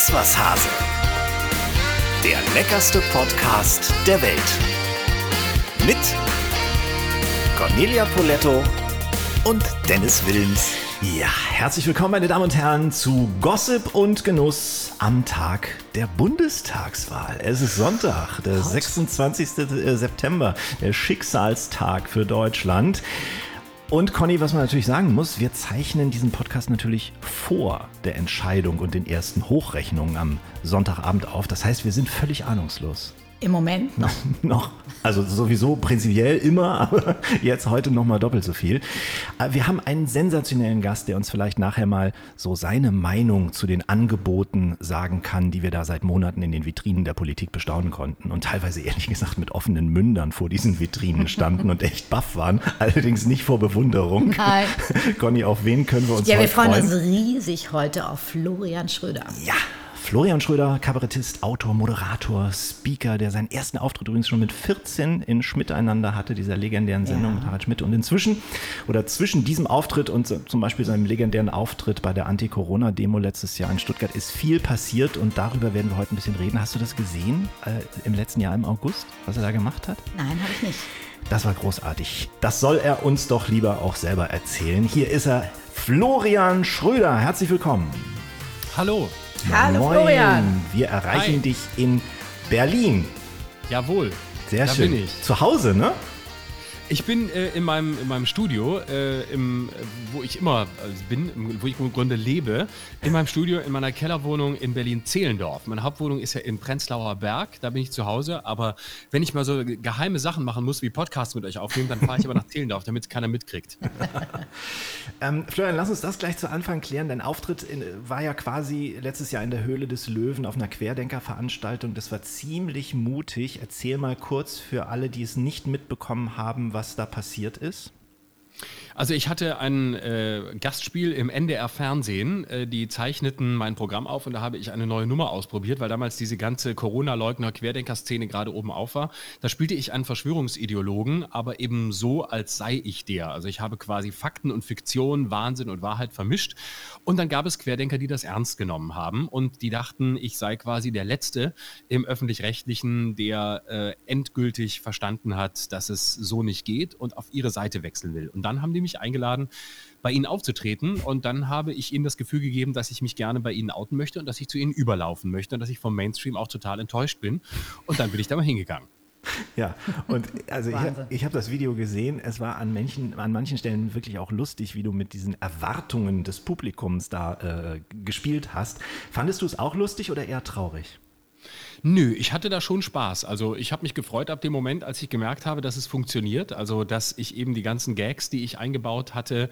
Iss was Hase. Der leckerste Podcast der Welt. Mit Cornelia Poletto und Dennis Wilms. Ja, herzlich willkommen, meine Damen und Herren, zu Gossip und Genuss am Tag der Bundestagswahl. Es ist Sonntag, der 26. September, der Schicksalstag für Deutschland. Und Conny, was man natürlich sagen muss, wir zeichnen diesen Podcast natürlich vor der Entscheidung und den ersten Hochrechnungen am Sonntagabend auf. Das heißt, wir sind völlig ahnungslos. Im Moment noch. noch. Also sowieso prinzipiell immer, aber jetzt heute noch mal doppelt so viel. Äh, wir haben einen sensationellen Gast, der uns vielleicht nachher mal so seine Meinung zu den Angeboten sagen kann, die wir da seit Monaten in den Vitrinen der Politik bestaunen konnten und teilweise ehrlich gesagt mit offenen Mündern vor diesen Vitrinen standen und echt baff waren, allerdings nicht vor Bewunderung. Nein. Conny, auf wen können wir uns Ja, heute wir freuen freuen? uns riesig heute auf Florian Schröder. Ja, Florian Schröder, Kabarettist, Autor, Moderator, Speaker, der seinen ersten Auftritt übrigens schon mit 14 in Schmiteinander hatte, dieser legendären Sendung Ja. mit Harald Schmidt. Und inzwischen oder zwischen diesem Auftritt und zum Beispiel seinem legendären Auftritt bei der Anti-Corona-Demo letztes Jahr in Stuttgart ist viel passiert und darüber werden wir heute ein bisschen reden. Hast du das gesehen äh, im letzten Jahr im August, was er da gemacht hat? Nein, habe ich nicht. Das war großartig. Das soll er uns doch lieber auch selber erzählen. Hier ist er, Florian Schröder. Herzlich willkommen. Hallo. Hallo Moin. Florian. Wir erreichen Hi. dich in Berlin. Jawohl. Sehr da schön. bin ich. Zu Hause, ne? Ich bin äh, in, meinem, in meinem Studio, äh, im, wo ich immer äh, bin, wo ich im Grunde lebe, in meinem Studio, in meiner Kellerwohnung in Berlin-Zehlendorf. Meine Hauptwohnung ist ja in Prenzlauer Berg, da bin ich zu Hause. Aber wenn ich mal so geheime Sachen machen muss, wie Podcasts mit euch aufnehmen, dann fahre ich aber nach Zehlendorf, damit es keiner mitkriegt. Ähm, Florian, lass uns das gleich zu Anfang klären. Dein Auftritt in, war ja quasi letztes Jahr in der Höhle des Löwen auf einer Querdenker-Veranstaltung. Das war ziemlich mutig. Erzähl mal kurz für alle, die es nicht mitbekommen haben, was da passiert ist. Also ich hatte ein äh, Gastspiel im NDR Fernsehen, äh, die zeichneten mein Programm auf und da habe ich eine neue Nummer ausprobiert, weil damals diese ganze Corona-Leugner-Querdenker-Szene gerade oben auf war. Da spielte ich einen Verschwörungsideologen, aber eben so, als sei ich der. Also ich habe quasi Fakten und Fiktion, Wahnsinn und Wahrheit vermischt. Und dann gab es Querdenker, die das ernst genommen haben und die dachten, ich sei quasi der Letzte im öffentlich-rechtlichen, der äh, endgültig verstanden hat, dass es so nicht geht und auf ihre Seite wechseln will. Und dann haben die mich eingeladen, bei ihnen aufzutreten. Und dann habe ich ihnen das Gefühl gegeben, dass ich mich gerne bei ihnen outen möchte und dass ich zu ihnen überlaufen möchte und dass ich vom Mainstream auch total enttäuscht bin. Und dann bin ich da mal hingegangen. Ja, und also ich, ich habe das Video gesehen. Es war an manchen, an manchen Stellen wirklich auch lustig, wie du mit diesen Erwartungen des Publikums da äh, gespielt hast. Fandest du es auch lustig oder eher traurig? Nö, ich hatte da schon Spaß. Also ich habe mich gefreut ab dem Moment, als ich gemerkt habe, dass es funktioniert. Also dass ich eben die ganzen Gags, die ich eingebaut hatte,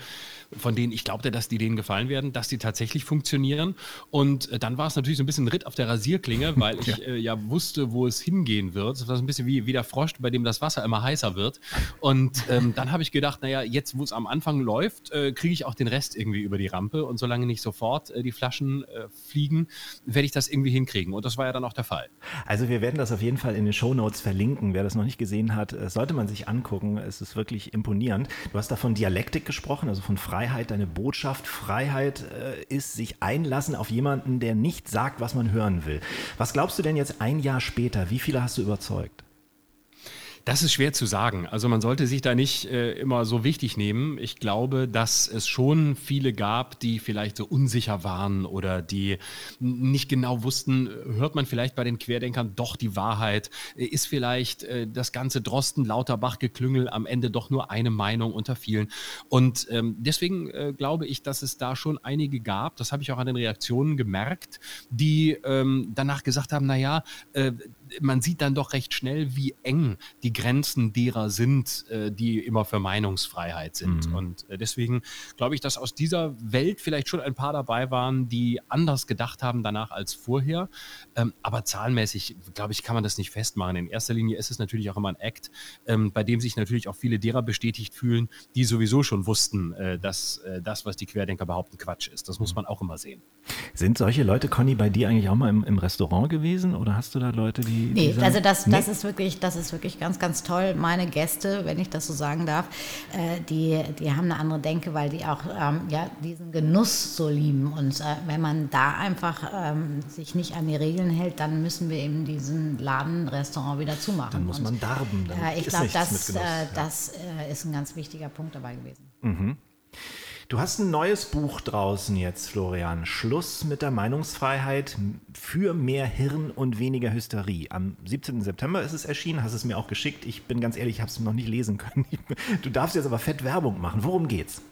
von denen ich glaubte, dass die denen gefallen werden, dass die tatsächlich funktionieren. Und äh, dann war es natürlich so ein bisschen ein Ritt auf der Rasierklinge, weil ich äh, ja wusste, wo es hingehen wird. Es war so ein bisschen wie, wie der Frosch, bei dem das Wasser immer heißer wird. Und ähm, dann habe ich gedacht, naja, jetzt wo es am Anfang läuft, äh, kriege ich auch den Rest irgendwie über die Rampe. Und solange nicht sofort äh, die Flaschen äh, fliegen, werde ich das irgendwie hinkriegen. Und das war ja dann auch der Fall. Also wir werden das auf jeden Fall in den Shownotes verlinken. Wer das noch nicht gesehen hat, äh, sollte man sich angucken. Es ist wirklich imponierend. Du hast da von Dialektik gesprochen, also von Freiheit. Deine Botschaft, Freiheit äh, ist sich einlassen auf jemanden, der nicht sagt, was man hören will. Was glaubst du denn jetzt ein Jahr später? Wie viele hast du überzeugt? Das ist schwer zu sagen. Also man sollte sich da nicht äh, immer so wichtig nehmen. Ich glaube, dass es schon viele gab, die vielleicht so unsicher waren oder die nicht genau wussten, hört man vielleicht bei den Querdenkern doch die Wahrheit? Ist vielleicht äh, das ganze Drosten-Lauterbach-Geklüngel am Ende doch nur eine Meinung unter vielen? Und ähm, deswegen äh, glaube ich, dass es da schon einige gab, das habe ich auch an den Reaktionen gemerkt, die ähm, danach gesagt haben, naja, äh, man sieht dann doch recht schnell, wie eng die Grenzen derer sind, äh, die immer für Meinungsfreiheit sind. Und äh, deswegen glaube ich, dass aus dieser Welt vielleicht schon ein paar dabei waren, die anders gedacht haben danach als vorher. Ähm, aber zahlenmäßig, glaube ich, kann man das nicht festmachen. In erster Linie ist es natürlich auch immer ein Act, ähm, bei dem sich natürlich auch viele derer bestätigt fühlen, die sowieso schon wussten, äh, dass das, was die Querdenker behaupten, Quatsch ist. Das muss man auch immer sehen. Sind solche Leute, Conny, bei dir eigentlich auch mal im, im Restaurant gewesen? Oder hast du da Leute, die Die, Nee, dieser- also das, Nee? das ist wirklich, das ist wirklich ganz, ganz toll. Meine Gäste, wenn ich das so sagen darf, äh, die, die haben eine andere Denke, weil die auch ähm, ja, diesen Genuss so lieben. Und äh, wenn man da einfach ähm, sich nicht an die Regeln hält, dann müssen wir eben diesen Laden, Restaurant wieder zumachen. Dann muss man darben. Dann äh, ich glaube, mit das, äh, das äh, ist ein ganz wichtiger Punkt dabei gewesen. Du hast ein neues Buch draußen jetzt, Florian. Schluss mit der Meinungsfreiheit für mehr Hirn und weniger Hysterie. Am 17. September ist es erschienen, hast es mir auch geschickt. Ich bin ganz ehrlich, ich habe es noch nicht lesen können. Du darfst jetzt aber fett Werbung machen. Worum geht's?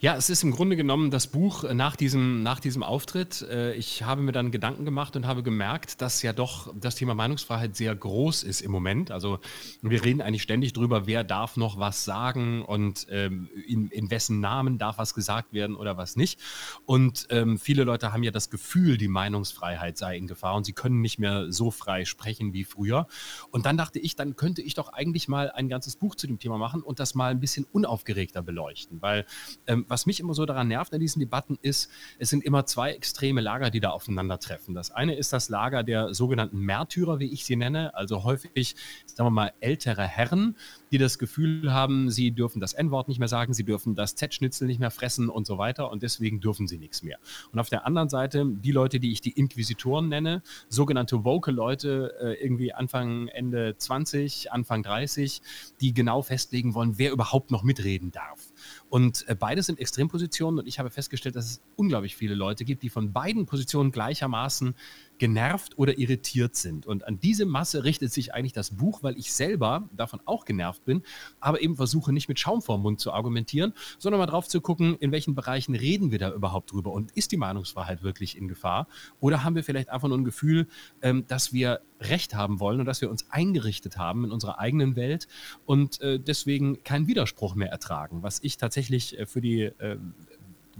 Ja, es ist im Grunde genommen das Buch äh, nach diesem, nach diesem Auftritt. Äh, Ich habe mir dann Gedanken gemacht und habe gemerkt, dass ja doch das Thema Meinungsfreiheit sehr groß ist im Moment. Also wir reden eigentlich ständig drüber, wer darf noch was sagen und ähm, in, in wessen Namen darf was gesagt werden oder was nicht. Und ähm, viele Leute haben ja das Gefühl, die Meinungsfreiheit sei in Gefahr und sie können nicht mehr so frei sprechen wie früher. Und dann dachte ich, dann könnte ich doch eigentlich mal ein ganzes Buch zu dem Thema machen und das mal ein bisschen unaufgeregter beleuchten, weil ähm, was mich immer so daran nervt an diesen Debatten ist, es sind immer zwei extreme Lager, die da aufeinandertreffen. Das eine ist das Lager der sogenannten Märtyrer, wie ich sie nenne, also häufig, sagen wir mal, ältere Herren, die das Gefühl haben, sie dürfen das N-Wort nicht mehr sagen, sie dürfen das Z-Schnitzel nicht mehr fressen und so weiter und deswegen dürfen sie nichts mehr. Und auf der anderen Seite die Leute, die ich die Inquisitoren nenne, sogenannte woke Leute, äh, irgendwie Anfang, Ende 20, Anfang 30, die genau festlegen wollen, wer überhaupt noch mitreden darf. Und äh, beide sind Extrempositionen und ich habe festgestellt, dass es unglaublich viele Leute gibt, die von beiden Positionen gleichermaßen genervt oder irritiert sind. Und an diese Masse richtet sich eigentlich das Buch, weil ich selber davon auch genervt bin, aber eben versuche nicht mit Schaum vorm Mund zu argumentieren, sondern mal drauf zu gucken, in welchen Bereichen reden wir da überhaupt drüber und ist die Meinungsfreiheit wirklich in Gefahr oder haben wir vielleicht einfach nur ein Gefühl, ähm, dass wir Recht haben wollen und dass wir uns eingerichtet haben in unserer eigenen Welt und äh, deswegen keinen Widerspruch mehr ertragen, was ich tatsächlich äh, für die äh,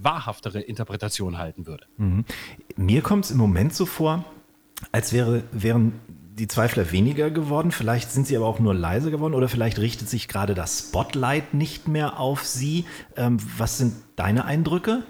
wahrhaftere Interpretation halten würde. Mir kommt es im Moment so vor, als wäre, wären die Zweifler weniger geworden. Vielleicht sind sie aber auch nur leise geworden oder vielleicht richtet sich gerade das Spotlight nicht mehr auf sie. Ähm, was sind deine Eindrücke?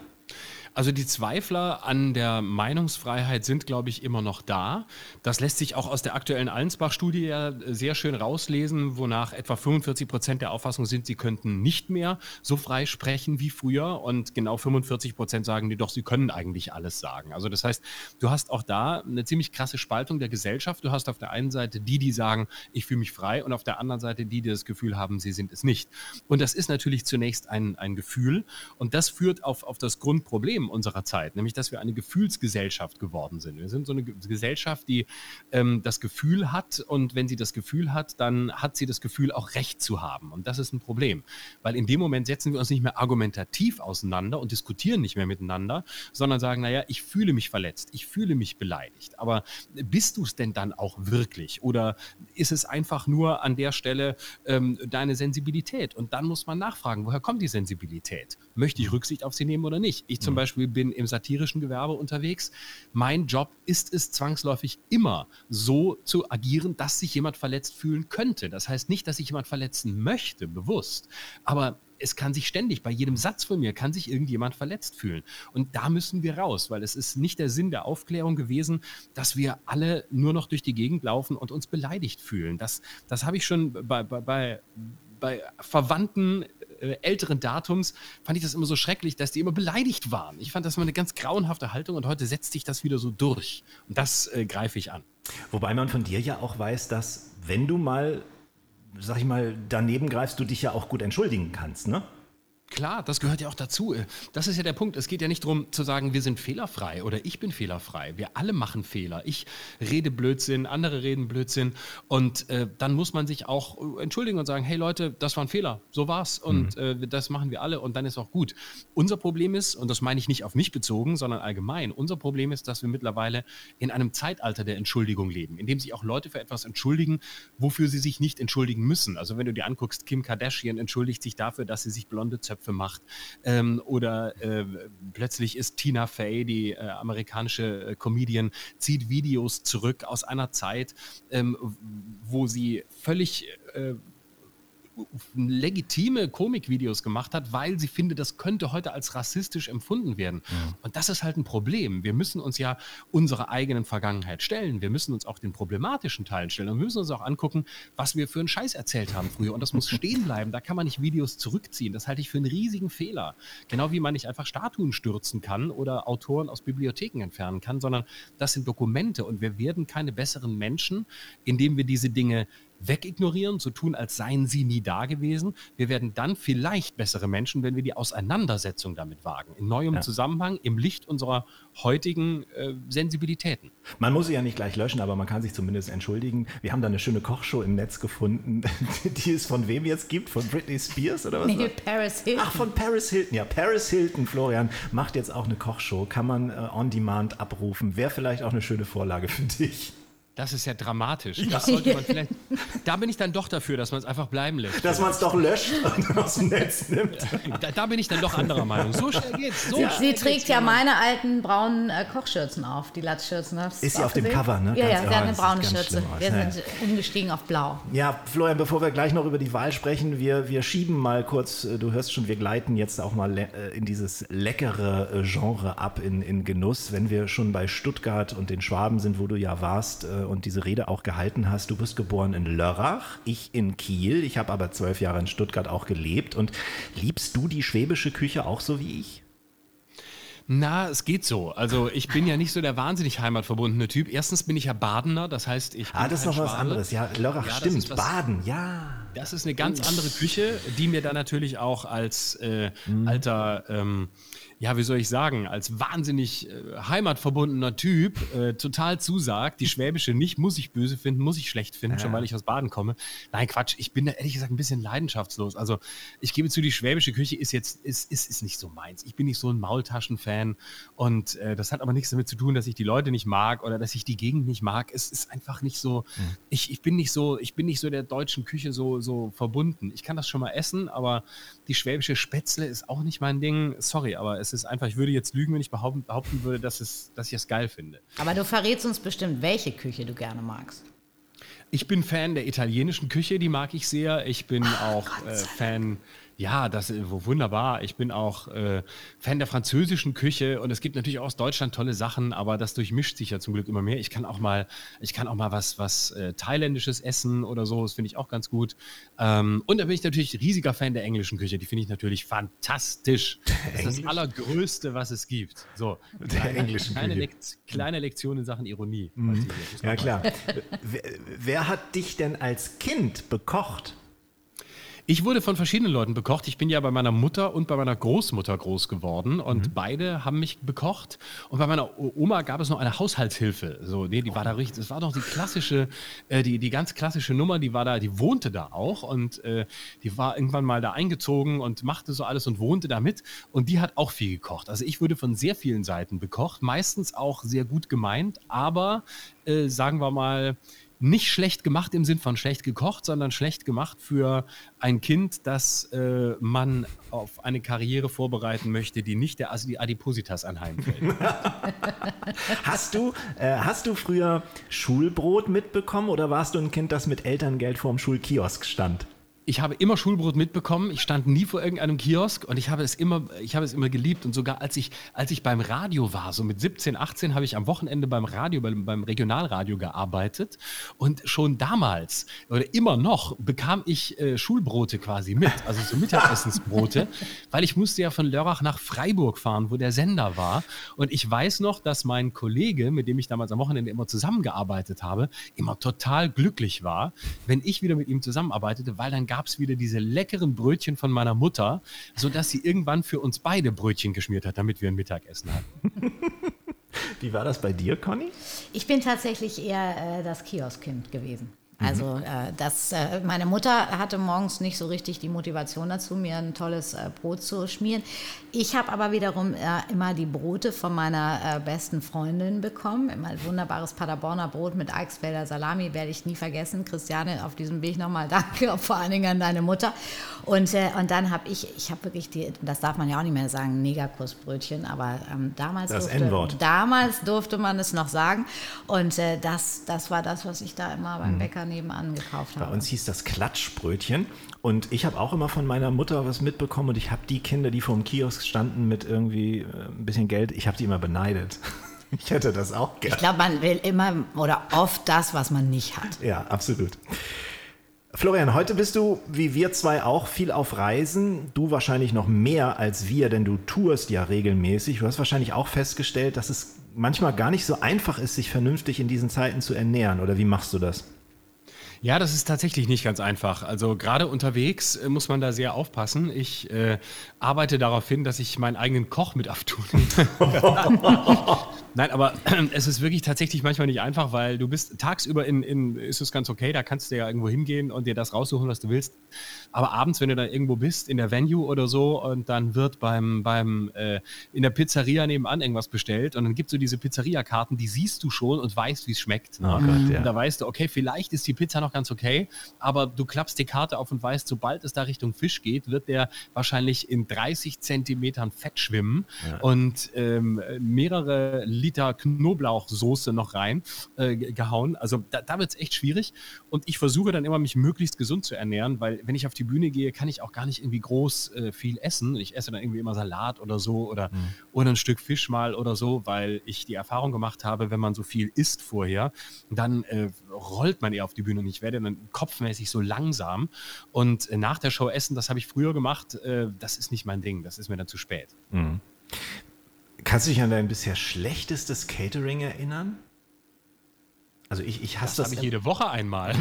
Also die Zweifler an der Meinungsfreiheit sind, glaube ich, immer noch da. Das lässt sich auch aus der aktuellen Allensbach-Studie ja sehr schön rauslesen, wonach etwa 45 Prozent der Auffassung sind, sie könnten nicht mehr so frei sprechen wie früher. Und genau 45 Prozent sagen, die doch, sie können eigentlich alles sagen. Also das heißt, du hast auch da eine ziemlich krasse Spaltung der Gesellschaft. Du hast auf der einen Seite die, die sagen, ich fühle mich frei, und auf der anderen Seite die, die das Gefühl haben, sie sind es nicht. Und das ist natürlich zunächst ein, ein Gefühl. Und das führt auf, auf das Grundproblem unserer Zeit, nämlich dass wir eine Gefühlsgesellschaft geworden sind. Wir sind so eine Ge- Gesellschaft, die ähm, das Gefühl hat und wenn sie das Gefühl hat, dann hat sie das Gefühl, auch Recht zu haben. Und das ist ein Problem, weil in dem Moment setzen wir uns nicht mehr argumentativ auseinander und diskutieren nicht mehr miteinander, sondern sagen, naja, ich fühle mich verletzt, ich fühle mich beleidigt. Aber bist du es denn dann auch wirklich? Oder ist es einfach nur an der Stelle ähm, deine Sensibilität? Und dann muss man nachfragen, woher kommt die Sensibilität? Möchte ich Rücksicht auf sie nehmen oder nicht? Ich zum Beispiel bin im satirischen Gewerbe unterwegs. Mein Job ist es zwangsläufig immer so zu agieren, dass sich jemand verletzt fühlen könnte. Das heißt nicht, dass ich jemand verletzen möchte, bewusst. Aber es kann sich ständig, bei jedem Satz von mir, kann sich irgendjemand verletzt fühlen. Und da müssen wir raus, weil es ist nicht der Sinn der Aufklärung gewesen, dass wir alle nur noch durch die Gegend laufen und uns beleidigt fühlen. Das, das habe ich schon bei, bei, bei, Verwandten älteren Datums, fand ich das immer so schrecklich, dass die immer beleidigt waren. Ich fand das immer eine ganz grauenhafte Haltung und heute setzt sich das wieder so durch. Und das äh, greife ich an. Wobei man von dir ja auch weiß, dass wenn du mal, sag ich mal, daneben greifst, du dich ja auch gut entschuldigen kannst, ne? Klar, das gehört ja auch dazu. Das ist ja der Punkt. Es geht ja nicht darum zu sagen, wir sind fehlerfrei oder ich bin fehlerfrei. Wir alle machen Fehler. Ich rede Blödsinn, andere reden Blödsinn. Und äh, dann muss man sich auch äh, entschuldigen und sagen, hey Leute, das war ein Fehler. So war's. Und äh, das machen wir alle und dann ist auch gut. Unser Problem ist, und das meine ich nicht auf mich bezogen, sondern allgemein, unser Problem ist, dass wir mittlerweile in einem Zeitalter der Entschuldigung leben, in dem sich auch Leute für etwas entschuldigen, wofür sie sich nicht entschuldigen müssen. Also wenn du dir anguckst, Kim Kardashian entschuldigt sich dafür, dass sie sich blonde Zöpfe macht. Ähm, oder äh, plötzlich ist Tina Fey, die äh, amerikanische äh, Comedian, zieht Videos zurück aus einer Zeit, ähm, wo sie völlig äh, legitime Komikvideos gemacht hat, weil sie findet, das könnte heute als rassistisch empfunden werden. Ja. Und das ist halt ein Problem. Wir müssen uns ja unserer eigenen Vergangenheit stellen. Wir müssen uns auch den problematischen Teilen stellen. Und wir müssen uns auch angucken, was wir für einen Scheiß erzählt haben früher. Und das muss stehen bleiben. Da kann man nicht Videos zurückziehen. Das halte ich für einen riesigen Fehler. Genau wie man nicht einfach Statuen stürzen kann oder Autoren aus Bibliotheken entfernen kann, sondern das sind Dokumente. Und wir werden keine besseren Menschen, indem wir diese Dinge wegignorieren, so tun, als seien sie nie da gewesen. Wir werden dann vielleicht bessere Menschen, wenn wir die Auseinandersetzung damit wagen, in neuem ja. Zusammenhang, im Licht unserer heutigen äh, Sensibilitäten. Man muss sie ja nicht gleich löschen, aber man kann sich zumindest entschuldigen. Wir haben da eine schöne Kochshow im Netz gefunden, die es von wem jetzt gibt? Von Britney Spears oder was? Nee, Paris Hilton. Ach, von Paris Hilton. Ja, Paris Hilton, Florian, macht jetzt auch eine Kochshow. Kann man äh, on demand abrufen. Wäre vielleicht auch eine schöne Vorlage für dich. Das ist ja dramatisch. Das sollte man vielleicht, da bin ich dann doch dafür, dass man es einfach bleiben lässt. Dass man es doch löscht und aus dem Netz nimmt. Da, da, bin ich dann doch anderer Meinung. So schnell geht's. So ja. Sie trägt ja meine alten braunen äh, Kochschürzen auf, die Latzschürzen. Ist sie auf gesehen? dem Cover, ne? Ja, ja, sie hat eine braune Schürze. Wir ja. sind umgestiegen auf blau. Ja, Florian, bevor wir gleich noch über die Wahl sprechen, wir, wir schieben mal kurz, äh, du hörst schon, wir gleiten jetzt auch mal äh, in dieses leckere äh, Genre ab, in, in Genuss. Wenn wir schon bei Stuttgart und den Schwaben sind, wo du ja warst und diese Rede auch gehalten hast. Du bist geboren in Lörrach, ich in Kiel. Ich habe aber zwölf Jahre in Stuttgart auch gelebt. Und liebst du die schwäbische Küche auch so wie ich? Na, es geht so. Also ich bin ja nicht so der wahnsinnig heimatverbundene Typ. Erstens bin ich ja Badener, das heißt, ich bin Ah, das ist noch Schwabe. was anderes. Ja, Lörrach ja, stimmt. Was, Baden, ja. Das ist eine ganz andere Küche, die mir dann natürlich auch als äh, mhm. alter ähm, ja, wie soll ich sagen, als wahnsinnig äh, heimatverbundener Typ äh, total zusagt. Die Schwäbische nicht, muss ich böse finden, muss ich schlecht finden, ja. schon weil ich aus Baden komme. Nein, Quatsch, ich bin da ehrlich gesagt ein bisschen leidenschaftslos. Also ich gebe zu, die Schwäbische Küche ist jetzt, ist, ist, ist nicht so meins. Ich bin nicht so ein Maultaschen-Fan und äh, das hat aber nichts damit zu tun, dass ich die Leute nicht mag oder dass ich die Gegend nicht mag. Es ist einfach nicht so, mhm. ich, ich bin nicht so, ich bin nicht so der deutschen Küche so, so verbunden. Ich kann das schon mal essen, aber die schwäbische Spätzle ist auch nicht mein Ding. Sorry, aber es es ist einfach, ich würde jetzt lügen, wenn ich behaupten, behaupten würde, dass, es, dass ich es geil finde. Aber du verrätst uns bestimmt, welche Küche du gerne magst. Ich bin Fan der italienischen Küche, die mag ich sehr. Ich bin Ach, auch äh, Fan ja, das ist wunderbar. Ich bin auch äh, Fan der französischen Küche und es gibt natürlich auch aus Deutschland tolle Sachen, aber das durchmischt sich ja zum Glück immer mehr. Ich kann auch mal, ich kann auch mal was, was äh, thailändisches essen oder so. Das finde ich auch ganz gut. Ähm, und da bin ich natürlich riesiger Fan der englischen Küche. Die finde ich natürlich fantastisch. Das ist das allergrößte, was es gibt. So, der kleine, englischen kleine, Lekt, kleine Lektion in Sachen Ironie. Mhm. Ja klar. wer, wer hat dich denn als Kind bekocht? Ich wurde von verschiedenen Leuten bekocht. Ich bin ja bei meiner Mutter und bei meiner Großmutter groß geworden und mhm. beide haben mich bekocht. Und bei meiner Oma gab es noch eine Haushaltshilfe. So, nee, die war da richtig. Das war doch die klassische, äh, die, die ganz klassische Nummer. Die war da, die wohnte da auch und äh, die war irgendwann mal da eingezogen und machte so alles und wohnte da mit. Und die hat auch viel gekocht. Also ich wurde von sehr vielen Seiten bekocht, meistens auch sehr gut gemeint, aber äh, sagen wir mal nicht schlecht gemacht im Sinn von schlecht gekocht, sondern schlecht gemacht für ein Kind, das äh, man auf eine Karriere vorbereiten möchte, die nicht der Adipositas anheimfällt. hast, du, äh, hast du früher Schulbrot mitbekommen oder warst du ein Kind, das mit Elterngeld vorm Schulkiosk stand? Ich habe immer Schulbrot mitbekommen. Ich stand nie vor irgendeinem Kiosk und ich habe es immer, ich habe es immer geliebt. Und sogar als ich, als ich beim Radio war, so mit 17, 18, habe ich am Wochenende beim Radio, beim, beim Regionalradio gearbeitet. Und schon damals oder immer noch bekam ich äh, Schulbrote quasi mit, also so Mittagessensbrote, weil ich musste ja von Lörrach nach Freiburg fahren, wo der Sender war. Und ich weiß noch, dass mein Kollege, mit dem ich damals am Wochenende immer zusammengearbeitet habe, immer total glücklich war, wenn ich wieder mit ihm zusammenarbeitete, weil dann gab gab es wieder diese leckeren Brötchen von meiner Mutter, sodass sie irgendwann für uns beide Brötchen geschmiert hat, damit wir ein Mittagessen hatten. Wie war das bei dir, Conny? Ich bin tatsächlich eher äh, das Kioskkind gewesen. Also mhm. äh, das, äh, meine Mutter hatte morgens nicht so richtig die Motivation dazu, mir ein tolles äh, Brot zu schmieren. Ich habe aber wiederum äh, immer die Brote von meiner äh, besten Freundin bekommen. Immer ein wunderbares Paderborner Brot mit Eichsfelder Salami werde ich nie vergessen. Christiane, auf diesem Weg nochmal danke, vor allen Dingen an deine Mutter. Und, äh, und dann habe ich, ich habe wirklich die, das darf man ja auch nicht mehr sagen, Negerkussbrötchen, aber ähm, damals, Das durfte, damals durfte man es noch sagen. Und das, das war das, was ich da immer beim Bäcker nebenan gekauft Mhm. Bei habe. uns hieß das Klatschbrötchen. Und ich habe auch immer von meiner Mutter was mitbekommen. Und ich habe die Kinder, die vor dem Kiosk standen mit irgendwie äh, ein bisschen Geld, ich habe die immer beneidet. Ich hätte das auch Ich gerne. glaube, man will immer oder oft das, was man nicht hat. Ja, absolut. Florian, heute bist du, wie wir zwei auch, viel auf Reisen. Du wahrscheinlich noch mehr als wir, denn du tourst ja regelmäßig. Du hast wahrscheinlich auch festgestellt, dass es manchmal gar nicht so einfach ist, sich vernünftig in diesen Zeiten zu ernähren. Oder wie machst du das? Ja, das ist tatsächlich nicht ganz einfach. Also gerade unterwegs äh, muss man da sehr aufpassen. Ich äh, arbeite darauf hin, dass ich meinen eigenen Koch mit auftue. Nein, aber es ist wirklich tatsächlich manchmal nicht einfach, weil du bist tagsüber in, in ist es ganz okay, da kannst du ja irgendwo hingehen und dir das raussuchen, was du willst. Aber abends, wenn du da irgendwo bist, in der Venue oder so, und dann wird beim, beim äh, in der Pizzeria nebenan irgendwas bestellt und dann gibt es so diese Pizzeria-Karten, die siehst du schon und weißt, wie es schmeckt. Oh Gott, ja. Und da weißt du, okay, vielleicht ist die Pizza noch ganz okay, aber du klappst die Karte auf und weißt, sobald es da Richtung Fisch geht, wird der wahrscheinlich in 30 Zentimetern Fett schwimmen und ähm, mehrere Liter Knoblauchsoße noch rein äh, ge- gehauen. Also da, da wird es echt schwierig. Und ich versuche dann immer, mich möglichst gesund zu ernähren, weil wenn ich auf die Bühne gehe, kann ich auch gar nicht irgendwie groß äh, viel essen. Ich esse dann irgendwie immer Salat oder so oder, oder ein Stück Fisch mal oder so, weil ich die Erfahrung gemacht habe, wenn man so viel isst vorher, dann äh, rollt man eher auf die Bühne und ich werde dann kopfmäßig so langsam. Und äh, nach der Show essen, das habe ich früher gemacht, äh, das ist nicht mein Ding, das ist mir dann zu spät. Kannst du dich an dein bisher schlechtestes Catering erinnern? Also ich, ich hasse Das das, habe ich jede Woche einmal.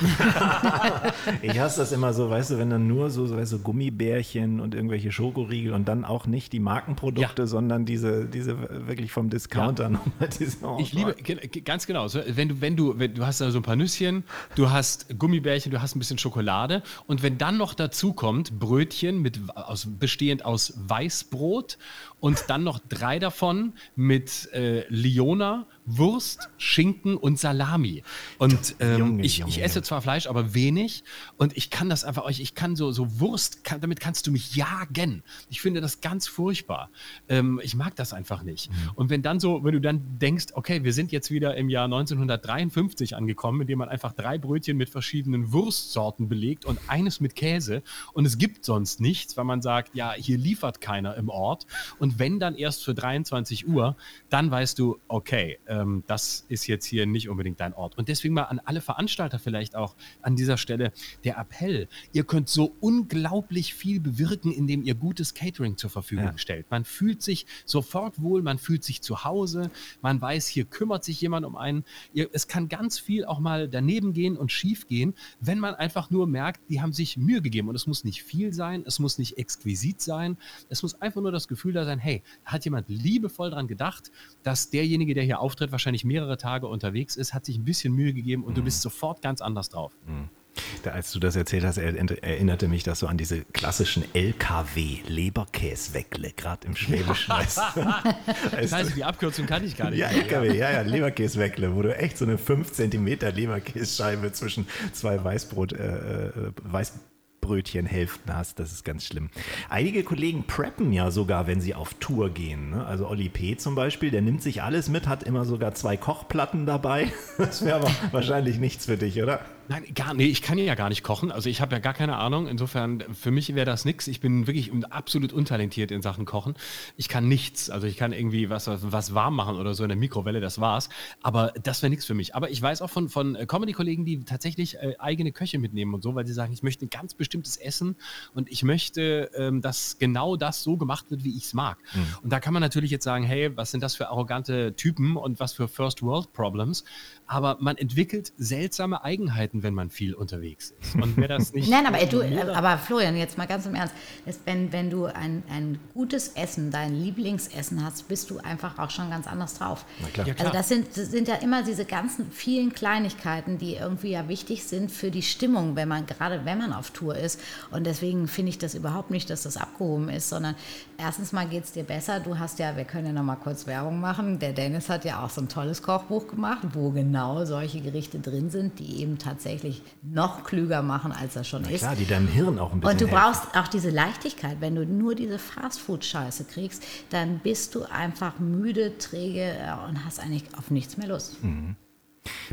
ich hasse das immer so, weißt du, wenn dann nur so, so, weißt du, Gummibärchen und irgendwelche Schokoriegel und dann auch nicht die Markenprodukte, Ja. sondern diese, diese wirklich vom Discounter nochmal diese Ich liebe, ge- ge- ganz genau. So, wenn du, wenn du, wenn du hast da so ein paar Nüsschen, du hast Gummibärchen, du hast ein bisschen Schokolade und wenn dann noch dazu kommt Brötchen mit, aus, bestehend aus Weißbrot und dann noch drei davon mit äh, Liona, Wurst, Schinken und Salami. Und ähm, Junge, ich, Junge, ich esse zwar Fleisch, aber wenig und ich kann das einfach euch, ich kann so, so Wurst, kann, damit kannst du mich jagen. Ich finde das ganz furchtbar. Ähm, ich mag das einfach nicht. Mhm. Und wenn dann so, wenn du dann denkst, okay, wir sind jetzt wieder im Jahr 1953 angekommen, in dem man einfach drei Brötchen mit verschiedenen Wurstsorten belegt und eines mit Käse und es gibt sonst nichts, weil man sagt, ja, hier liefert keiner im Ort und wenn dann erst für 23 Uhr, dann weißt du, okay, ähm, das ist jetzt hier nicht unbedingt dein Ort. Und deswegen mal an alle Veranstalter vielleicht auch an dieser Stelle der Appell, ihr könnt so unglaublich viel bewirken, indem ihr gutes Catering zur Verfügung Ja. stellt. Man fühlt sich sofort wohl, man fühlt sich zu Hause, man weiß, hier kümmert sich jemand um einen. Ihr, es kann ganz viel auch mal daneben gehen und schief gehen, wenn man einfach nur merkt, die haben sich Mühe gegeben. Und es muss nicht viel sein, es muss nicht exquisit sein, es muss einfach nur das Gefühl da sein, hey, da hat jemand liebevoll dran gedacht, dass derjenige, der hier auftritt, wahrscheinlich mehrere Tage unterwegs ist, hat sich ein bisschen Mühe gegeben und du bist sofort ganz anders drauf. Da, als du das erzählt hast, er- erinnerte mich das so an diese klassischen LKW, Leberkäsweckle, gerade im Schwäbischen. weißt? Das heißt, die Abkürzung kann ich gar nicht. Ja, LKW, ja, ja, Leberkäsweckle, wo du echt so eine 5 cm Leberkässcheibe zwischen zwei Weißbrot, äh, äh, Weißbrötchenhälften hast. Das ist ganz schlimm. Einige Kollegen preppen ja sogar, wenn sie auf Tour gehen. Ne? Also Olli P. zum Beispiel, der nimmt sich alles mit, hat immer sogar zwei Kochplatten dabei. Das wäre aber wahrscheinlich nichts für dich, oder? Nein, gar nee, ich kann ja gar nicht kochen. Also ich habe ja gar keine Ahnung. Insofern, für mich wäre das nichts. Ich bin wirklich absolut untalentiert in Sachen Kochen. Ich kann nichts. Also ich kann irgendwie was, was warm machen oder so in der Mikrowelle, das war's. Aber das wäre nichts für mich. Aber ich weiß auch von, von äh, Comedy-Kollegen, die tatsächlich äh, eigene Köche mitnehmen und so, weil sie sagen, ich möchte ein ganz bestimmtes Essen und ich möchte, ähm, dass genau das so gemacht wird, wie ich es mag. Und da kann man natürlich jetzt sagen, hey, was sind das für arrogante Typen und was für First World Problems? Aber man entwickelt seltsame Eigenheiten, wenn man viel unterwegs ist. Und wer das nicht. Nein, aber du, aber Florian, jetzt mal ganz im Ernst, ist, wenn, wenn du ein, ein gutes Essen, dein Lieblingsessen hast, bist du einfach auch schon ganz anders drauf. klar. Ja, klar. Also das sind, das sind ja immer diese ganzen vielen Kleinigkeiten, die irgendwie ja wichtig sind für die Stimmung, wenn man, gerade wenn man auf Tour ist. Und deswegen finde ich das überhaupt nicht, dass das abgehoben ist, sondern erstens mal geht es dir besser. Du hast ja, wir können ja noch mal kurz Werbung machen. Der Dennis hat ja auch so ein tolles Kochbuch gemacht, wo genau solche Gerichte drin sind, die eben tatsächlich noch klüger machen, als das schon Na ist. klar, die deinem Hirn auch ein bisschen Und du helfen. brauchst auch diese Leichtigkeit. Wenn du nur diese Fastfood-Scheiße kriegst, dann bist du einfach müde, träge äh, und hast eigentlich auf nichts mehr Lust.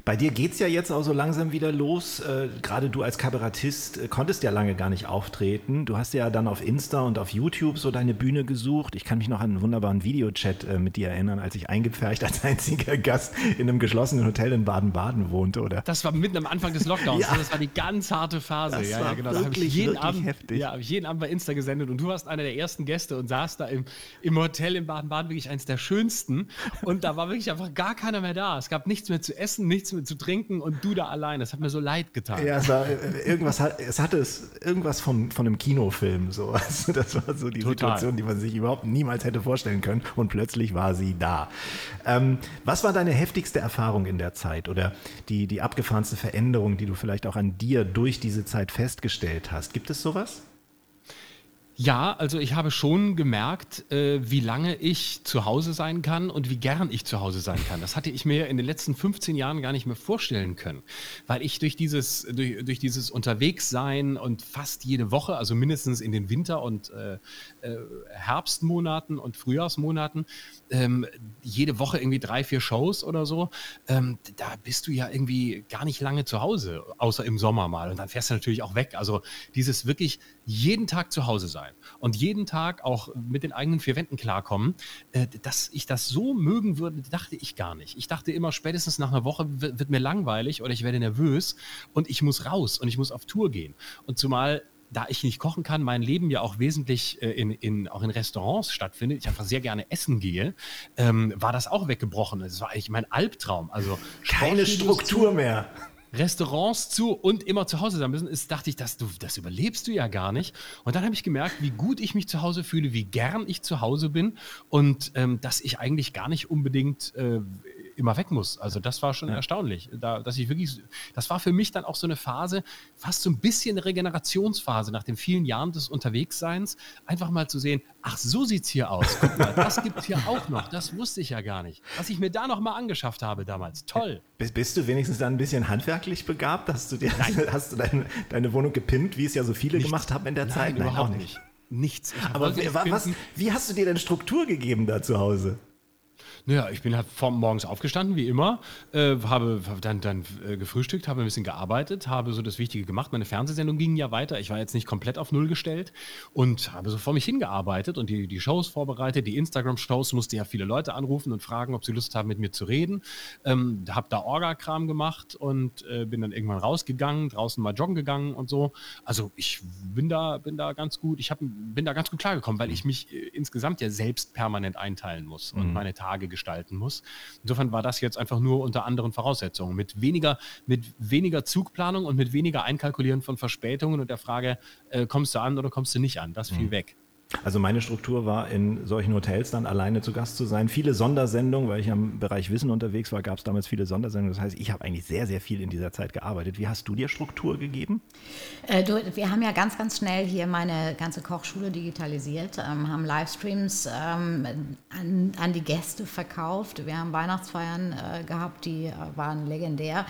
Bei dir geht's ja jetzt auch so langsam wieder los. Äh, Gerade du als Kabarettist äh, konntest ja lange gar nicht auftreten. Du hast ja dann auf Insta und auf YouTube so deine Bühne gesucht. Ich kann mich noch an einen wunderbaren Videochat äh, mit dir erinnern, als ich eingepfercht als einziger Gast in einem geschlossenen Hotel in Baden-Baden wohnte, oder? Das war mitten am Anfang des Lockdowns. Ja. Das war die ganz harte Phase. Das ja, war ja, genau. Da habe ich wirklich, jeden wirklich Abend, heftig. Ja, habe ich jeden Abend bei Insta gesendet und du warst einer der ersten Gäste und saßt da im, im Hotel in Baden-Baden, wirklich eines der schönsten. Und da war wirklich einfach gar keiner mehr da. Es gab nichts mehr zu essen, nichts mehr zu trinken und du da allein. Das hat mir so leid getan. Ja, es war äh, irgendwas, hat- es hatte es irgendwas vom, von einem Kinofilm. So. Also das war so die Total. Situation, die man sich überhaupt niemals hätte vorstellen können. Und plötzlich war sie da. Ähm, was war deine heftigste Erfahrung in der Zeit oder die, die abgefahrenste Veränderung, die du vielleicht auch an dir durch diese Zeit festgestellt hast? Gibt es sowas? Ja, also ich habe schon gemerkt, äh, wie lange ich zu Hause sein kann und wie gern ich zu Hause sein kann. Das hatte ich mir in den letzten 15 Jahren gar nicht mehr vorstellen können, weil ich durch dieses, durch, durch dieses Unterwegssein und fast jede Woche, also mindestens in den Winter- und äh, äh, Herbstmonaten und Frühjahrsmonaten, ähm, jede Woche irgendwie drei, vier Shows oder so, ähm, da bist du ja irgendwie gar nicht lange zu Hause, außer im Sommer mal. Und dann fährst du natürlich auch weg. Also dieses wirklich jeden Tag zu Hause sein und jeden Tag auch mit den eigenen vier Wänden klarkommen, äh, dass ich das so mögen würde, dachte ich gar nicht. Ich dachte immer, spätestens nach einer Woche wird, wird mir langweilig oder ich werde nervös und ich muss raus und ich muss auf Tour gehen. Und zumal da ich nicht kochen kann, mein Leben ja auch wesentlich äh, in, in, auch in Restaurants stattfindet, ich einfach sehr gerne essen gehe, ähm, war das auch weggebrochen. Das war eigentlich mein Albtraum. Also Keine Struktur mehr. Restaurants zu und immer zu Hause sein müssen, ist, dachte ich, das, du, das überlebst du ja gar nicht. Und dann habe ich gemerkt, wie gut ich mich zu Hause fühle, wie gern ich zu Hause bin und ähm, dass ich eigentlich gar nicht unbedingt äh, immer weg muss. Also das war schon erstaunlich, da, dass ich wirklich, das war für mich dann auch so eine Phase, fast so ein bisschen eine Regenerationsphase nach den vielen Jahren des Unterwegsseins, einfach mal zu sehen, ach so sieht's hier aus. Guck mal, das gibt's hier auch noch. Das wusste ich ja gar nicht. Was ich mir da noch mal angeschafft habe damals. Toll. Bist, bist du wenigstens dann ein bisschen handwerklich begabt? Hast du, dir, hast du dein, deine Wohnung gepimpt, wie es ja so viele gemacht haben in der Zeit? Nein, überhaupt nicht. Nichts. Ich Aber nicht was, wie hast du dir denn Struktur gegeben da zu Hause? Naja, ich bin halt vom morgens aufgestanden, wie immer, äh, habe dann, dann äh, gefrühstückt, habe ein bisschen gearbeitet, habe so das Wichtige gemacht. Meine Fernsehsendung ging ja weiter. Ich war jetzt nicht komplett auf Null gestellt und habe so vor mich hingearbeitet und die, die Shows vorbereitet. Die Instagram-Shows musste ja viele Leute anrufen und fragen, ob sie Lust haben, mit mir zu reden. Ähm, habe da Orga-Kram gemacht und äh, bin dann irgendwann rausgegangen, draußen mal joggen gegangen und so. Also ich bin da, bin da ganz gut, ich hab, bin da ganz gut klargekommen, weil ich mich äh, insgesamt ja selbst permanent einteilen muss und meine Tage gestalten muss. Insofern war das jetzt einfach nur unter anderen Voraussetzungen. Mit weniger, mit weniger Zugplanung und mit weniger Einkalkulieren von Verspätungen und der Frage, äh, kommst du an oder kommst du nicht an? Das fiel weg. Also meine Struktur war, in solchen Hotels dann alleine zu Gast zu sein. Viele Sondersendungen, weil ich am Bereich Wissen unterwegs war, gab es damals viele Sondersendungen. Das heißt, ich habe eigentlich sehr, sehr viel in dieser Zeit gearbeitet. Wie hast du dir Struktur gegeben? Äh, du, wir haben ja ganz, ganz schnell hier meine ganze Kochschule digitalisiert, ähm, haben Livestreams ähm, an, an die Gäste verkauft. Wir haben Weihnachtsfeiern äh, gehabt, die äh, waren legendär.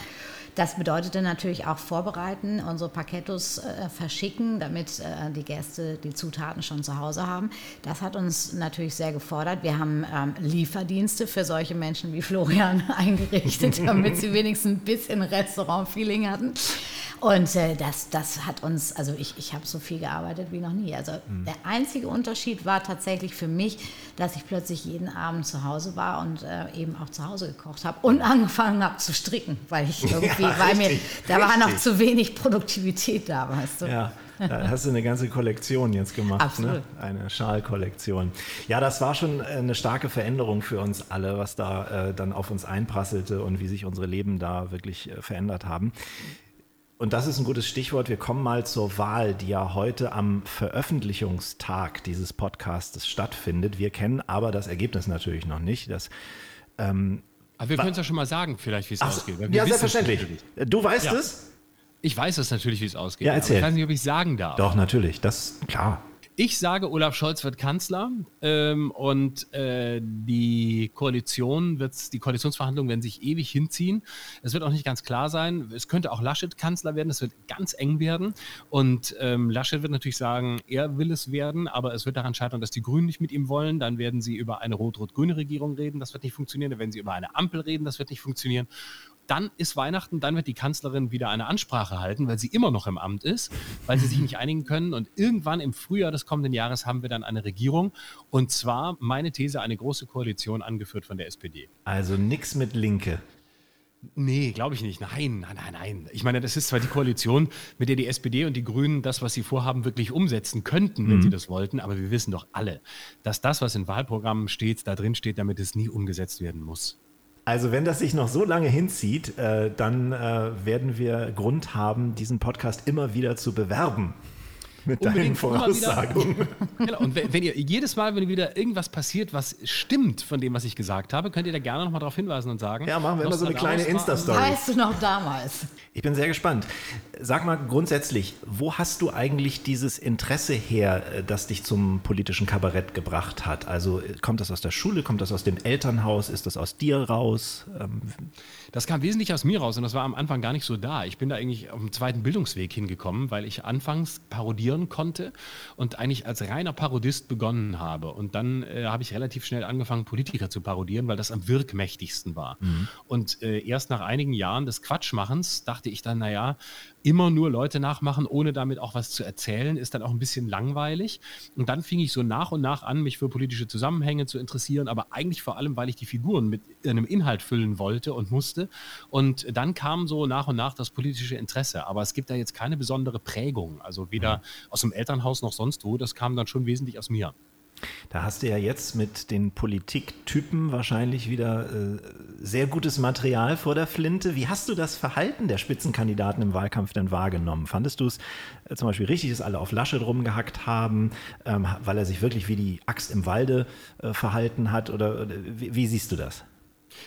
Das bedeutete natürlich auch vorbereiten, unsere Pakettos äh, verschicken, damit äh, die Gäste die Zutaten schon zu Hause haben. Das hat uns natürlich sehr gefordert. Wir haben ähm, Lieferdienste für solche Menschen wie Florian eingerichtet, damit sie wenigstens ein bisschen Restaurant-Feeling hatten. Und äh, das, das hat uns, also ich, ich habe so viel gearbeitet wie noch nie. Also der einzige Unterschied war tatsächlich für mich, dass ich plötzlich jeden Abend zu Hause war und äh, eben auch zu Hause gekocht habe und angefangen habe zu stricken, weil ich irgendwie, Ja, weil mir, richtig, da war noch richtig. zu wenig Produktivität da, weißt du. Ja, da hast du eine ganze Kollektion jetzt gemacht. Absolut. Ne? Eine Schalkollektion. Ja, das war schon äh, eine starke Veränderung für uns alle, was da äh, dann auf uns einprasselte und wie sich unsere Leben da wirklich äh, verändert haben. Und das ist ein gutes Stichwort. Wir kommen mal zur Wahl, die ja heute am Veröffentlichungstag dieses Podcasts stattfindet. Wir kennen aber das Ergebnis natürlich noch nicht. Das, Aber wir können es ja schon mal sagen, vielleicht, wie es ausgeht. ja, es selbstverständlich. Du weißt Ja. es? Ich weiß das natürlich, wie es ausgeht. Ja, erzähl. ich weiß nicht, ob ich sagen darf. Doch, natürlich. Das, klar. Ich sage, Olaf Scholz wird Kanzler ähm, und äh, die Koalition wird, die Koalitionsverhandlungen werden sich ewig hinziehen. Es wird auch nicht ganz klar sein. Es könnte auch Laschet Kanzler werden. Es wird ganz eng werden. Und ähm, Laschet wird natürlich sagen, er will es werden, aber es wird daran scheitern, dass die Grünen nicht mit ihm wollen. Dann werden sie über eine rot-rot-grüne Regierung reden. Das wird nicht funktionieren. Dann werden sie über eine Ampel reden. Das wird nicht funktionieren dann ist Weihnachten, dann wird die Kanzlerin wieder eine Ansprache halten, weil sie immer noch im Amt ist, weil sie sich nicht einigen können. Und irgendwann im Frühjahr des kommenden Jahres haben wir dann eine Regierung. Und zwar, meine These, eine große Koalition angeführt von der SPD. Also nichts mit Linke. Nee, glaube ich nicht. Nein, nein, nein, nein. Ich meine, das ist zwar die Koalition, mit der die SPD und die Grünen das, was sie vorhaben, wirklich umsetzen könnten, wenn mhm. sie das wollten. Aber wir wissen doch alle, dass das, was in Wahlprogrammen steht, da drin steht, damit es nie umgesetzt werden muss. Also wenn das sich noch so lange hinzieht, äh, dann äh, werden wir Grund haben, diesen Podcast immer wieder zu bewerben mit deinen Voraussagungen. genau. Und wenn, wenn, ihr jedes Mal, wenn wieder irgendwas passiert, was stimmt von dem, was ich gesagt habe, könnt ihr da gerne nochmal darauf hinweisen und sagen. Ja, machen wir immer so eine kleine Insta-Story. Weißt du noch damals? Ich bin sehr gespannt. Sag mal grundsätzlich, wo hast du eigentlich dieses Interesse her, äh, das dich zum politischen Kabarett gebracht hat? Also äh, kommt das aus der Schule, kommt das aus dem Elternhaus, ist das aus dir raus? Ähm das kam wesentlich aus mir raus und das war am Anfang gar nicht so da. Ich bin da eigentlich auf dem zweiten Bildungsweg hingekommen, weil ich anfangs parodieren konnte und eigentlich als reiner Parodist begonnen habe. Und dann äh, habe ich relativ schnell angefangen, Politiker zu parodieren, weil das am wirkmächtigsten war. Mhm. Und äh, erst nach einigen Jahren des Quatschmachens dachte ich dann, naja, immer nur Leute nachmachen, ohne damit auch was zu erzählen, ist dann auch ein bisschen langweilig. Und dann fing ich so nach und nach an, mich für politische Zusammenhänge zu interessieren, aber eigentlich vor allem, weil ich die Figuren mit einem Inhalt füllen wollte und musste. Und dann kam so nach und nach das politische Interesse. Aber es gibt da jetzt keine besondere Prägung, also weder aus dem Elternhaus noch sonst wo. Das kam dann schon wesentlich aus mir. Da hast du ja jetzt mit den Politiktypen wahrscheinlich wieder äh, sehr gutes Material vor der Flinte. Wie hast du das Verhalten der Spitzenkandidaten im Wahlkampf denn wahrgenommen? Fandest du es äh, zum Beispiel richtig, dass alle auf Laschet rumgehackt haben, ähm, weil er sich wirklich wie die Axt im Walde äh, verhalten hat? Oder wie, wie siehst du das?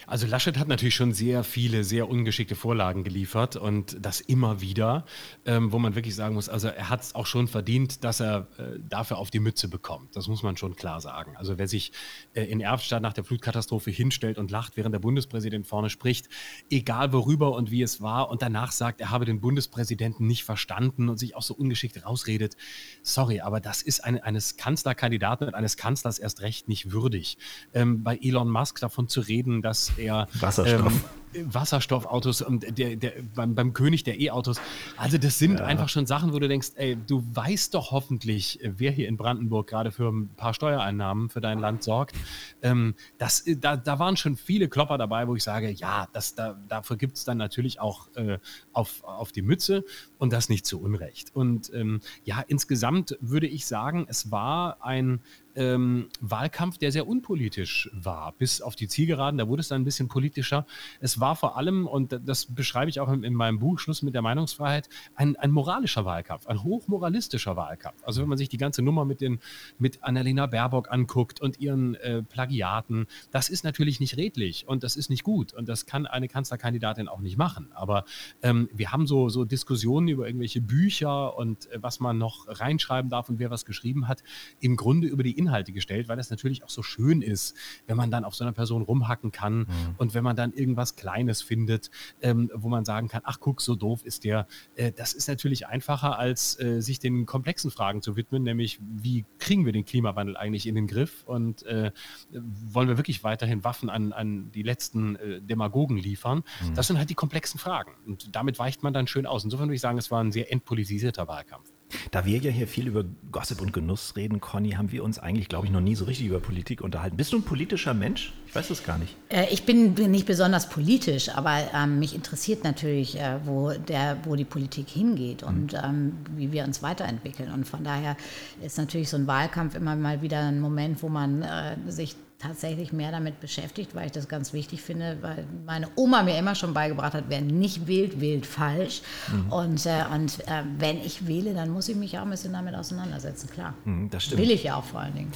Also Laschet hat natürlich schon sehr viele, sehr ungeschickte Vorlagen geliefert und das immer wieder, ähm, wo man wirklich sagen muss, also er hat es auch schon verdient, dass er äh, dafür auf die Mütze bekommt. Das muss man schon klar sagen. Also wer sich äh, in Erftstadt nach der Flutkatastrophe hinstellt und lacht, während der Bundespräsident vorne spricht, egal worüber und wie es war und danach sagt, er habe den Bundespräsidenten nicht verstanden und sich auch so ungeschickt rausredet, sorry, aber das ist eine, eines Kanzlerkandidaten und eines Kanzlers erst recht nicht würdig. Ähm, bei Elon Musk davon zu reden, dass dass er Wasserstoff. Ähm, Wasserstoffautos und der, der, beim, beim König der E-Autos. Also das sind ja. einfach schon Sachen, wo du denkst, ey, du weißt doch hoffentlich, wer hier in Brandenburg gerade für ein paar Steuereinnahmen für dein Land sorgt. Ähm, das, da, da waren schon viele Klopper dabei, wo ich sage, ja, das, da, dafür gibt es dann natürlich auch äh, auf, auf die Mütze und das nicht zu Unrecht. Und ähm, ja, insgesamt würde ich sagen, es war ein ähm, Wahlkampf, der sehr unpolitisch war, bis auf die Zielgeraden. Da wurde es dann ein bisschen politischer. Es war vor allem, und das beschreibe ich auch in, in meinem Buch Schluss mit der Meinungsfreiheit, ein, ein, moralischer Wahlkampf, ein hochmoralistischer Wahlkampf. Also wenn man sich die ganze Nummer mit, den, mit Annalena Baerbock anguckt und ihren äh, Plagiaten, das ist natürlich nicht redlich und das ist nicht gut und das kann eine Kanzlerkandidatin auch nicht machen. Aber ähm, wir haben so, so Diskussionen über irgendwelche Bücher und äh, was man noch reinschreiben darf und wer was geschrieben hat, im Grunde über die Inhalte Inhalte gestellt, weil es natürlich auch so schön ist, wenn man dann auf so einer Person rumhacken kann mhm. und wenn man dann irgendwas Kleines findet, ähm, wo man sagen kann, ach guck, so doof ist der. Äh, das ist natürlich einfacher, als äh, sich den komplexen Fragen zu widmen, nämlich wie kriegen wir den Klimawandel eigentlich in den Griff und äh, wollen wir wirklich weiterhin Waffen an, an die letzten äh, Demagogen liefern? Mhm. Das sind halt die komplexen Fragen und damit weicht man dann schön aus. Insofern würde ich sagen, es war ein sehr entpolitisierter Wahlkampf. Da wir ja hier viel über Gossip und Genuss reden, Conny, haben wir uns eigentlich, glaube ich, noch nie so richtig über Politik unterhalten. Bist du ein politischer Mensch? Ich weiß das gar nicht. Äh, ich bin nicht besonders politisch, aber ähm, mich interessiert natürlich, äh, wo, der, wo die Politik hingeht und mhm. ähm, wie wir uns weiterentwickeln. Und von daher ist natürlich so ein Wahlkampf immer mal wieder ein Moment, wo man äh, sich tatsächlich mehr damit beschäftigt, weil ich das ganz wichtig finde, weil meine Oma mir immer schon beigebracht hat, wer nicht wählt, wählt falsch. Mhm. Und, äh, und äh, wenn ich wähle, dann muss ich mich auch ein bisschen damit auseinandersetzen, klar. Mhm, das stimmt. Will ich ja auch vor allen Dingen.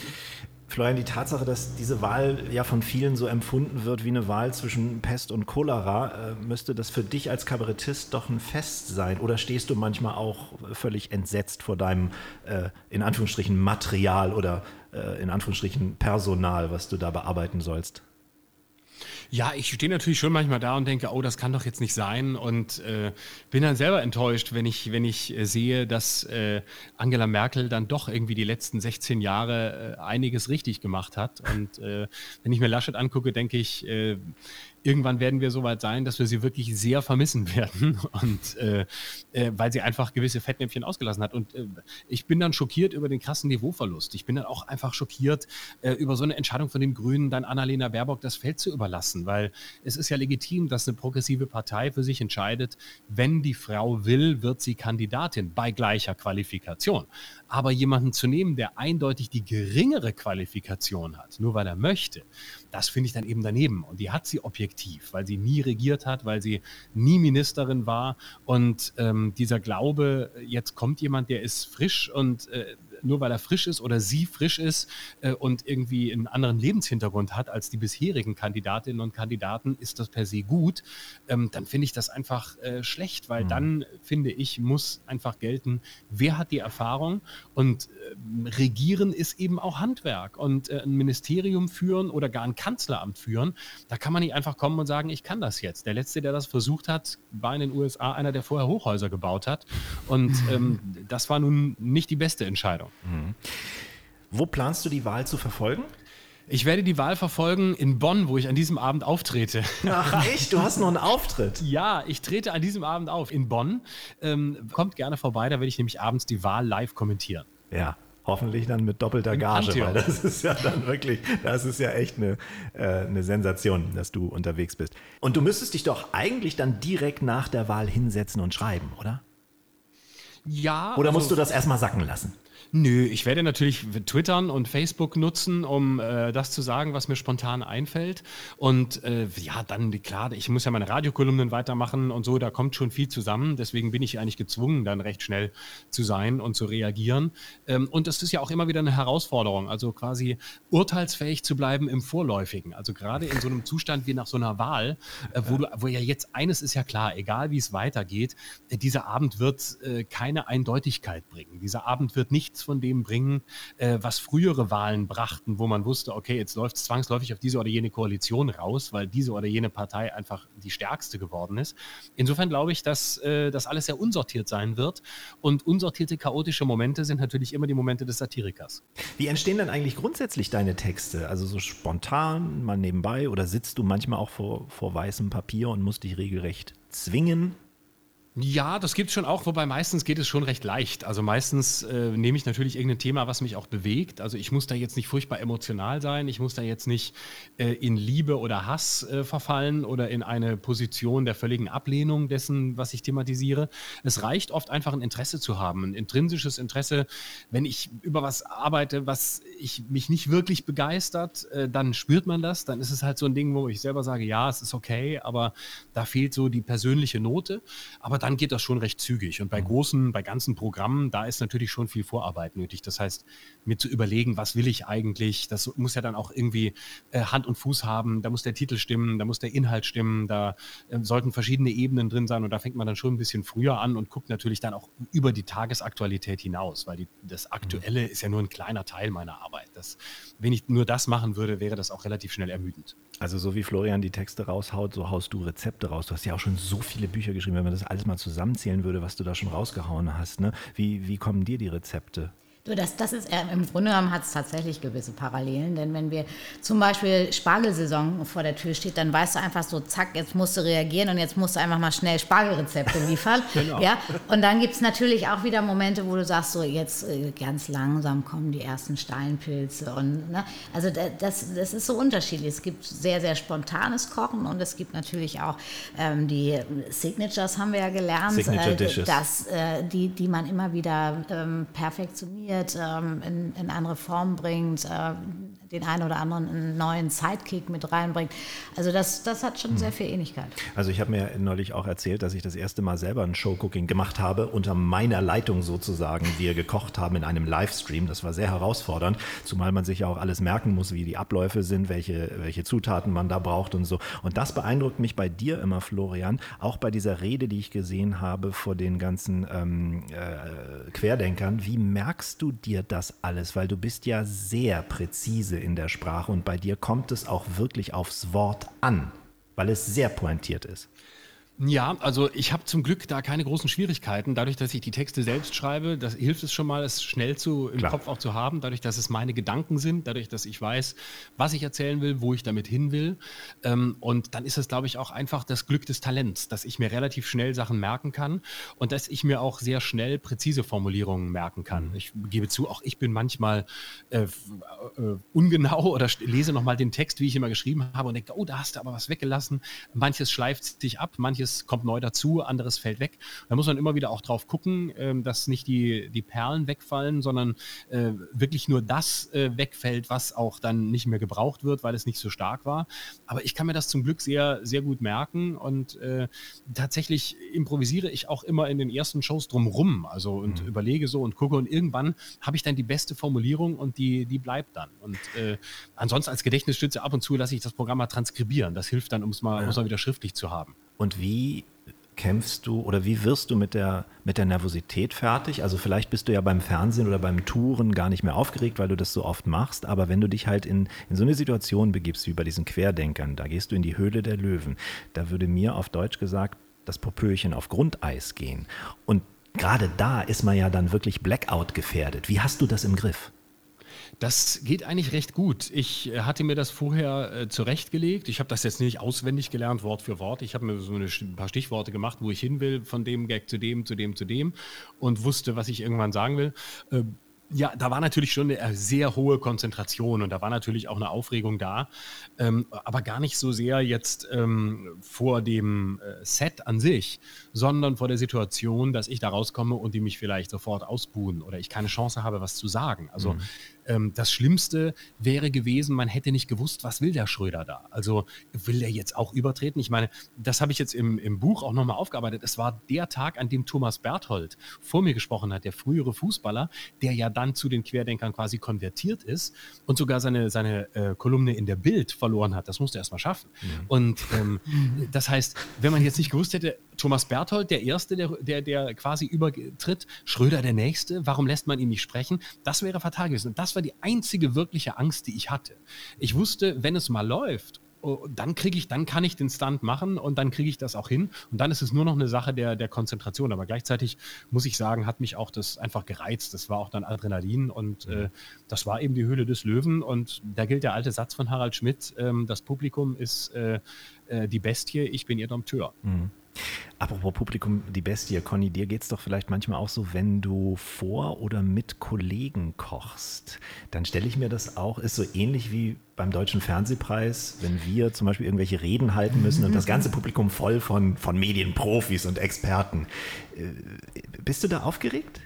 Florian, die Tatsache, dass diese Wahl ja von vielen so empfunden wird wie eine Wahl zwischen Pest und Cholera, äh, müsste das für dich als Kabarettist doch ein Fest sein? Oder stehst du manchmal auch völlig entsetzt vor deinem, äh, in Anführungsstrichen, Material oder in Anführungsstrichen Personal, was du da bearbeiten sollst? Ja, ich stehe natürlich schon manchmal da und denke, oh, das kann doch jetzt nicht sein und äh, bin dann selber enttäuscht, wenn ich, wenn ich äh, sehe, dass äh, Angela Merkel dann doch irgendwie die letzten 16 Jahre äh, einiges richtig gemacht hat. Und äh, wenn ich mir Laschet angucke, denke ich, äh, irgendwann werden wir so weit sein, dass wir sie wirklich sehr vermissen werden und äh, äh, weil sie einfach gewisse Fettnäpfchen ausgelassen hat. Und äh, ich bin dann schockiert über den krassen Niveauverlust. Ich bin dann auch einfach schockiert äh, über so eine Entscheidung von den Grünen, dann Annalena Baerbock das Feld zu überlassen, weil es ist ja legitim, dass eine progressive Partei für sich entscheidet, wenn die Frau will, wird sie Kandidatin bei gleicher Qualifikation. Aber jemanden zu nehmen, der eindeutig die geringere Qualifikation hat, nur weil er möchte, das finde ich dann eben daneben. Und die hat sie objektiv, weil sie nie regiert hat, weil sie nie Ministerin war. Und ähm, dieser Glaube, jetzt kommt jemand, der ist frisch und äh, nur weil er frisch ist oder sie frisch ist äh, und irgendwie einen anderen Lebenshintergrund hat als die bisherigen Kandidatinnen und Kandidaten, ist das per se gut, ähm, dann finde ich das einfach äh, schlecht, weil mhm. dann, finde ich, muss einfach gelten, wer hat die Erfahrung und äh, regieren ist eben auch Handwerk und äh, ein Ministerium führen oder gar ein Kanzleramt führen, da kann man nicht einfach kommen und sagen, ich kann das jetzt. Der Letzte, der das versucht hat, war in den USA einer, der vorher Hochhäuser gebaut hat und ähm, das war nun nicht die beste Entscheidung. Mhm. Wo planst du die Wahl zu verfolgen? Ich werde die Wahl verfolgen in Bonn, wo ich an diesem Abend auftrete. Ach echt? Du hast noch einen Auftritt? ja, ich trete an diesem Abend auf in Bonn. Ähm, kommt gerne vorbei, da werde ich nämlich abends die Wahl live kommentieren. Ja, Hoffentlich dann mit doppelter Gage, weil das ist ja dann wirklich, das ist ja echt eine, äh, eine Sensation, dass du unterwegs bist. Und du müsstest dich doch eigentlich dann direkt nach der Wahl hinsetzen und schreiben, oder? Ja. Oder musst also, du das erstmal sacken lassen? Nö, ich werde natürlich twittern und Facebook nutzen, um äh, das zu sagen, was mir spontan einfällt. Und äh, ja, dann klar, ich muss ja meine Radiokolumnen weitermachen und so, da kommt schon viel zusammen. Deswegen bin ich eigentlich gezwungen, dann recht schnell zu sein und zu reagieren. Ähm, und es ist ja auch immer wieder eine Herausforderung, also quasi urteilsfähig zu bleiben im Vorläufigen. Also gerade in so einem Zustand wie nach so einer Wahl, äh, wo, du, wo ja jetzt eines ist ja klar, egal wie es weitergeht, äh, dieser Abend wird äh, keine Eindeutigkeit bringen. Dieser Abend wird nichts nichts von dem bringen, äh, was frühere Wahlen brachten, wo man wusste, okay, jetzt läuft es zwangsläufig auf diese oder jene Koalition raus, weil diese oder jene Partei einfach die stärkste geworden ist. Insofern glaube ich, dass äh, das alles sehr unsortiert sein wird. Und unsortierte, chaotische Momente sind natürlich immer die Momente des Satirikers. Wie entstehen denn eigentlich grundsätzlich deine Texte? Also so spontan, mal nebenbei oder sitzt du manchmal auch vor, vor weißem Papier und musst dich regelrecht zwingen, ja, das gibt es schon auch, wobei meistens geht es schon recht leicht. Also meistens äh, nehme ich natürlich irgendein Thema, was mich auch bewegt. Also ich muss da jetzt nicht furchtbar emotional sein, ich muss da jetzt nicht äh, in Liebe oder Hass äh, verfallen oder in eine Position der völligen Ablehnung dessen, was ich thematisiere. Es reicht oft einfach ein Interesse zu haben, ein intrinsisches Interesse. Wenn ich über was arbeite, was ich mich nicht wirklich begeistert, äh, dann spürt man das. Dann ist es halt so ein Ding, wo ich selber sage, ja, es ist okay, aber da fehlt so die persönliche Note. Aber dann geht das schon recht zügig. Und bei mhm. großen, bei ganzen Programmen, da ist natürlich schon viel Vorarbeit nötig. Das heißt, mir zu überlegen, was will ich eigentlich, das muss ja dann auch irgendwie äh, Hand und Fuß haben. Da muss der Titel stimmen, da muss der Inhalt stimmen, da äh, sollten verschiedene Ebenen drin sein. Und da fängt man dann schon ein bisschen früher an und guckt natürlich dann auch über die Tagesaktualität hinaus, weil die, das Aktuelle ist ja nur ein kleiner Teil meiner Arbeit. Das, wenn ich nur das machen würde, wäre das auch relativ schnell ermüdend. Also so wie Florian die Texte raushaut, so haust du Rezepte raus. Du hast ja auch schon so viele Bücher geschrieben, wenn man das alles mal zusammenzählen würde, was du da schon rausgehauen hast. Ne? Wie, wie kommen dir die Rezepte? Du, das, das ist im Grunde genommen hat es tatsächlich gewisse Parallelen, denn wenn wir zum Beispiel Spargelsaison vor der Tür steht, dann weißt du einfach so, zack, jetzt musst du reagieren und jetzt musst du einfach mal schnell Spargelrezepte liefern. genau. ja? Und dann gibt es natürlich auch wieder Momente, wo du sagst, so jetzt äh, ganz langsam kommen die ersten Steinpilze. Und, ne? Also das, das ist so unterschiedlich. Es gibt sehr, sehr spontanes Kochen und es gibt natürlich auch ähm, die Signatures, haben wir ja gelernt, Signature Dishes. Äh, dass, äh, die, die man immer wieder ähm, perfektioniert ähm, in, in, andere Formen bringt. Den einen oder anderen einen neuen Sidekick mit reinbringt. Also das, das hat schon sehr viel Ähnlichkeit. Also ich habe mir neulich auch erzählt, dass ich das erste Mal selber ein Showcooking gemacht habe, unter meiner Leitung sozusagen. Wir gekocht haben in einem Livestream. Das war sehr herausfordernd, zumal man sich ja auch alles merken muss, wie die Abläufe sind, welche, welche Zutaten man da braucht und so. Und das beeindruckt mich bei dir immer, Florian, auch bei dieser Rede, die ich gesehen habe vor den ganzen ähm, äh, Querdenkern. Wie merkst du dir das alles? Weil du bist ja sehr präzise in der Sprache und bei dir kommt es auch wirklich aufs Wort an, weil es sehr pointiert ist. Ja, also ich habe zum Glück da keine großen Schwierigkeiten. Dadurch, dass ich die Texte selbst schreibe, das hilft es schon mal, es schnell zu, im Klar. Kopf auch zu haben. Dadurch, dass es meine Gedanken sind, dadurch, dass ich weiß, was ich erzählen will, wo ich damit hin will. Ähm, und dann ist es, glaube ich, auch einfach das Glück des Talents, dass ich mir relativ schnell Sachen merken kann und dass ich mir auch sehr schnell präzise Formulierungen merken kann. Ich gebe zu, auch ich bin manchmal äh, äh, ungenau oder lese nochmal den Text, wie ich immer geschrieben habe und denke, oh, da hast du aber was weggelassen. Manches schleift sich ab, manches manches kommt neu dazu, anderes fällt weg. Da muss man immer wieder auch drauf gucken, ähm, dass nicht die, die Perlen wegfallen, sondern äh, wirklich nur das äh, wegfällt, was auch dann nicht mehr gebraucht wird, weil es nicht so stark war. Aber ich kann mir das zum Glück sehr, sehr gut merken und äh, tatsächlich improvisiere ich auch immer in den ersten Shows drumrum. Also und mhm. überlege so und gucke und irgendwann habe ich dann die beste Formulierung und die, die bleibt dann. Und äh, ansonsten als Gedächtnisstütze ab und zu lasse ich das Programm mal transkribieren. Das hilft dann, um es mal, ja. mal wieder schriftlich zu haben. Und wie kämpfst du oder wie wirst du mit der, mit der Nervosität fertig? Also vielleicht bist du ja beim Fernsehen oder beim Touren gar nicht mehr aufgeregt, weil du das so oft machst, aber wenn du dich halt in, in so eine Situation begibst wie bei diesen Querdenkern, da gehst du in die Höhle der Löwen, da würde mir auf Deutsch gesagt das Popöchen auf Grundeis gehen. Und gerade da ist man ja dann wirklich Blackout gefährdet. Wie hast du das im Griff? Das geht eigentlich recht gut. Ich äh, hatte mir das vorher äh, zurechtgelegt. Ich habe das jetzt nicht auswendig gelernt, Wort für Wort. Ich habe mir so eine, ein paar Stichworte gemacht, wo ich hin will, von dem Gag zu dem, zu dem, zu dem und wusste, was ich irgendwann sagen will. Äh, ja, da war natürlich schon eine sehr hohe Konzentration und da war natürlich auch eine Aufregung da, ähm, aber gar nicht so sehr jetzt ähm, vor dem äh, Set an sich, sondern vor der Situation, dass ich da rauskomme und die mich vielleicht sofort ausbuhen oder ich keine Chance habe, was zu sagen. Also mhm. Ähm, das Schlimmste wäre gewesen, man hätte nicht gewusst, was will der Schröder da. Also will der jetzt auch übertreten? Ich meine, das habe ich jetzt im, im Buch auch nochmal aufgearbeitet. Es war der Tag, an dem Thomas Berthold vor mir gesprochen hat, der frühere Fußballer, der ja dann zu den Querdenkern quasi konvertiert ist und sogar seine, seine äh, Kolumne in der Bild verloren hat. Das musste er erst mal schaffen. Mhm. Und ähm, das heißt, wenn man jetzt nicht gewusst hätte, Thomas Berthold, der Erste, der, der, der quasi übertritt, Schröder der Nächste, warum lässt man ihn nicht sprechen? Das wäre fatal gewesen. Und das war die einzige wirkliche Angst, die ich hatte. Ich wusste, wenn es mal läuft, oh, dann kriege ich, dann kann ich den Stunt machen und dann kriege ich das auch hin. Und dann ist es nur noch eine Sache der, der Konzentration. Aber gleichzeitig muss ich sagen, hat mich auch das einfach gereizt. Das war auch dann Adrenalin und äh, das war eben die Höhle des Löwen. Und da gilt der alte Satz von Harald Schmidt: ähm, Das Publikum ist äh, äh, die Bestie, ich bin ihr Dompteur. Mhm. Apropos Publikum, die Bestie, Conny, dir geht es doch vielleicht manchmal auch so, wenn du vor oder mit Kollegen kochst, dann stelle ich mir das auch, ist so ähnlich wie beim Deutschen Fernsehpreis, wenn wir zum Beispiel irgendwelche Reden halten müssen und das ganze Publikum voll von, von Medienprofis und Experten. Äh, bist du da aufgeregt?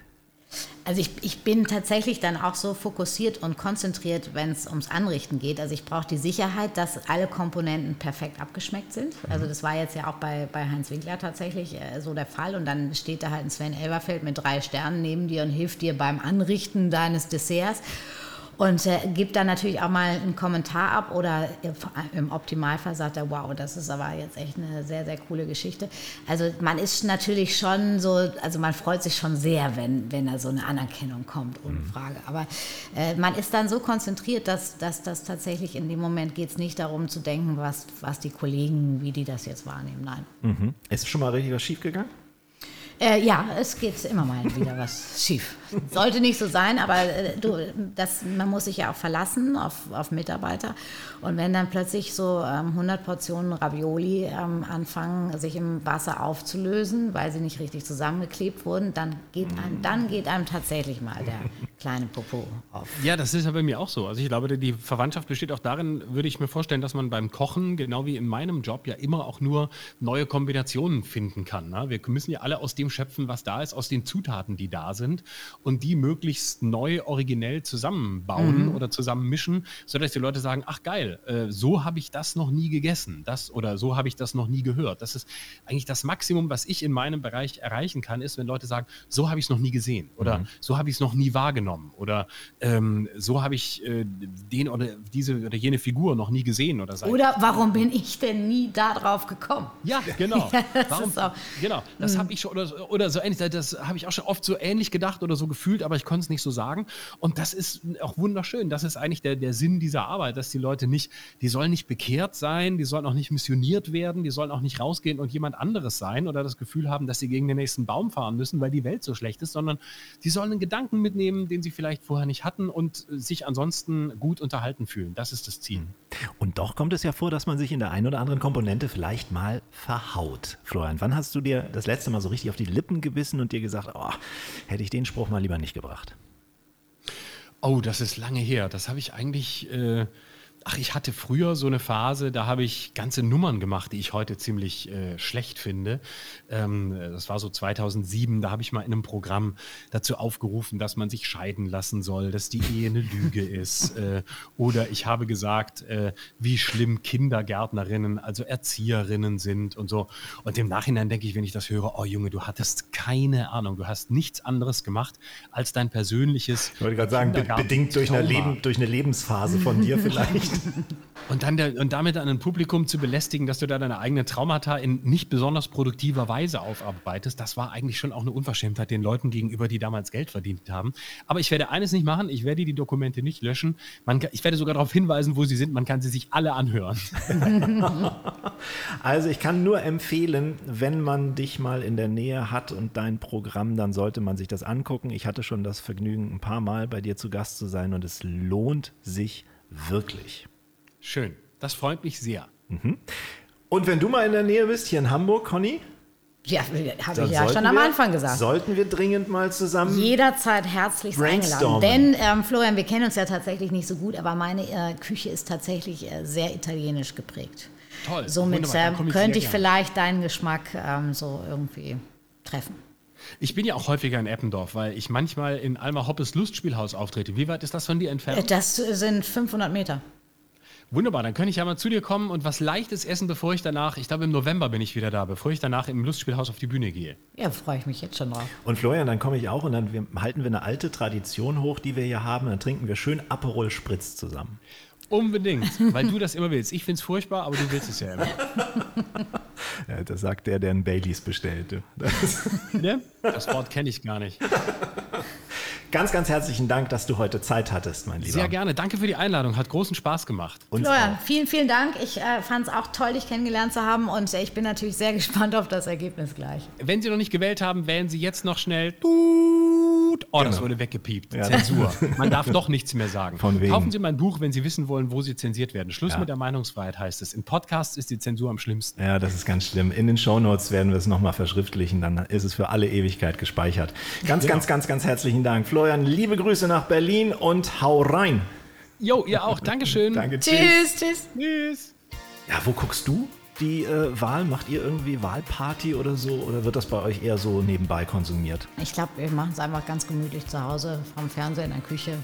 Also ich, ich bin tatsächlich dann auch so fokussiert und konzentriert, wenn es ums Anrichten geht. Also ich brauche die Sicherheit, dass alle Komponenten perfekt abgeschmeckt sind. Mhm. Also das war jetzt ja auch bei, bei Heinz Winkler tatsächlich äh, so der Fall. Und dann steht da halt ein Sven Elverfeld mit drei Sternen neben dir und hilft dir beim Anrichten deines Desserts und äh, gibt dann natürlich auch mal einen Kommentar ab oder im Optimalfall sagt er, wow, das ist aber jetzt echt eine sehr, sehr coole Geschichte. Also man ist natürlich schon so, also man freut sich schon sehr, wenn, wenn da so eine Anerkennung kommt, ohne mhm. Frage. Aber äh, man ist dann so konzentriert, dass, dass das tatsächlich in dem Moment geht es nicht darum zu denken, was, was die Kollegen, wie die das jetzt wahrnehmen. Nein. Mhm. Ist schon mal richtig was schief gegangen? Äh, ja, es geht immer mal wieder was schief. Sollte nicht so sein, aber äh, du, das, man muss sich ja auch verlassen auf, auf Mitarbeiter. Und wenn dann plötzlich so ähm, 100 Portionen Ravioli ähm, anfangen, sich im Wasser aufzulösen, weil sie nicht richtig zusammengeklebt wurden, dann geht einem, dann geht einem tatsächlich mal der kleine Popo auf. Ja, das ist ja bei mir auch so. Also ich glaube, die Verwandtschaft besteht auch darin, würde ich mir vorstellen, dass man beim Kochen, genau wie in meinem Job, ja immer auch nur neue Kombinationen finden kann. Ne? Wir müssen ja alle aus dem dem schöpfen, was da ist, aus den Zutaten, die da sind und die möglichst neu, originell zusammenbauen mhm. oder zusammenmischen, sodass die Leute sagen, ach geil, äh, so habe ich das noch nie gegessen, das oder so habe ich das noch nie gehört. Das ist eigentlich das Maximum, was ich in meinem Bereich erreichen kann, ist, wenn Leute sagen, so habe ich es noch nie gesehen oder mhm. so habe ich es noch nie wahrgenommen oder ähm, so habe ich äh, den oder diese oder jene Figur noch nie gesehen oder Oder warum bin ich denn nie darauf gekommen? Ja, genau. ja, das warum, genau, das mhm. habe ich schon oder, oder so ähnlich, das habe ich auch schon oft so ähnlich gedacht oder so gefühlt, aber ich konnte es nicht so sagen. Und das ist auch wunderschön. Das ist eigentlich der, der Sinn dieser Arbeit, dass die Leute nicht, die sollen nicht bekehrt sein, die sollen auch nicht missioniert werden, die sollen auch nicht rausgehen und jemand anderes sein oder das Gefühl haben, dass sie gegen den nächsten Baum fahren müssen, weil die Welt so schlecht ist, sondern die sollen einen Gedanken mitnehmen, den sie vielleicht vorher nicht hatten und sich ansonsten gut unterhalten fühlen. Das ist das Ziel. Und doch kommt es ja vor, dass man sich in der einen oder anderen Komponente vielleicht mal verhaut. Florian, wann hast du dir das letzte Mal so richtig auf die Lippen gebissen und dir gesagt, oh, hätte ich den Spruch mal lieber nicht gebracht? Oh, das ist lange her. Das habe ich eigentlich. Äh Ach, ich hatte früher so eine Phase, da habe ich ganze Nummern gemacht, die ich heute ziemlich äh, schlecht finde. Ähm, das war so 2007, da habe ich mal in einem Programm dazu aufgerufen, dass man sich scheiden lassen soll, dass die Ehe eine Lüge ist. Äh, oder ich habe gesagt, äh, wie schlimm Kindergärtnerinnen, also Erzieherinnen sind und so. Und im Nachhinein denke ich, wenn ich das höre, oh Junge, du hattest keine Ahnung, du hast nichts anderes gemacht als dein persönliches. Ich wollte gerade sagen, bedingt durch eine, Leben, durch eine Lebensphase von dir vielleicht. Und dann der, und damit dann ein Publikum zu belästigen, dass du da deine eigenen Traumata in nicht besonders produktiver Weise aufarbeitest, das war eigentlich schon auch eine Unverschämtheit den Leuten gegenüber, die damals Geld verdient haben. Aber ich werde eines nicht machen, ich werde die Dokumente nicht löschen. Man, ich werde sogar darauf hinweisen, wo sie sind. Man kann sie sich alle anhören. also ich kann nur empfehlen, wenn man dich mal in der Nähe hat und dein Programm, dann sollte man sich das angucken. Ich hatte schon das Vergnügen, ein paar Mal bei dir zu Gast zu sein und es lohnt sich wirklich. Schön, das freut mich sehr. Mhm. Und wenn du mal in der Nähe bist, hier in Hamburg, Conny? Ja, habe ich ja schon am Anfang gesagt. Sollten wir dringend mal zusammen. Jederzeit herzlich eingeladen. Denn, ähm, Florian, wir kennen uns ja tatsächlich nicht so gut, aber meine äh, Küche ist tatsächlich äh, sehr italienisch geprägt. Toll. Somit äh, könnte ich vielleicht deinen Geschmack ähm, so irgendwie treffen. Ich bin ja auch häufiger in Eppendorf, weil ich manchmal in Alma Hoppes Lustspielhaus auftrete. Wie weit ist das von dir entfernt? Äh, das sind 500 Meter. Wunderbar, dann könnte ich ja mal zu dir kommen und was Leichtes essen, bevor ich danach, ich glaube im November bin ich wieder da, bevor ich danach im Lustspielhaus auf die Bühne gehe. Ja, freue ich mich jetzt schon drauf. Und Florian, dann komme ich auch und dann halten wir eine alte Tradition hoch, die wir hier haben. Dann trinken wir schön Aperol Spritz zusammen. Unbedingt, weil du das immer willst. Ich finde es furchtbar, aber du willst es ja immer. Ja, das sagt der, der einen Baileys bestellte. Das, ne? das Wort kenne ich gar nicht. Ganz, ganz herzlichen Dank, dass du heute Zeit hattest, mein Lieber. Sehr gerne. Danke für die Einladung. Hat großen Spaß gemacht. Uns Florian, auch. vielen, vielen Dank. Ich äh, fand es auch toll, dich kennengelernt zu haben und äh, ich bin natürlich sehr gespannt auf das Ergebnis gleich. Wenn Sie noch nicht gewählt haben, wählen Sie jetzt noch schnell. Tut. Oh, genau. das wurde weggepiept. Ja. Zensur. Man darf doch nichts mehr sagen. Von wegen. Kaufen Sie mein Buch, wenn Sie wissen wollen, wo Sie zensiert werden. Schluss ja. mit der Meinungsfreiheit heißt es. In Podcasts ist die Zensur am schlimmsten. Ja, das ist ganz schlimm. In den Shownotes werden wir es nochmal verschriftlichen. Dann ist es für alle Ewigkeit gespeichert. Ganz, ja. ganz, ganz, ganz herzlichen Dank. Florian, liebe Grüße nach Berlin und hau rein. Jo, ihr auch. Dankeschön. Danke, tschüss. Tschüss. Tschüss. Ja, wo guckst du? Die äh, Wahl? Macht ihr irgendwie Wahlparty oder so? Oder wird das bei euch eher so nebenbei konsumiert? Ich glaube, wir machen es einfach ganz gemütlich zu Hause, vom Fernseher in der Küche.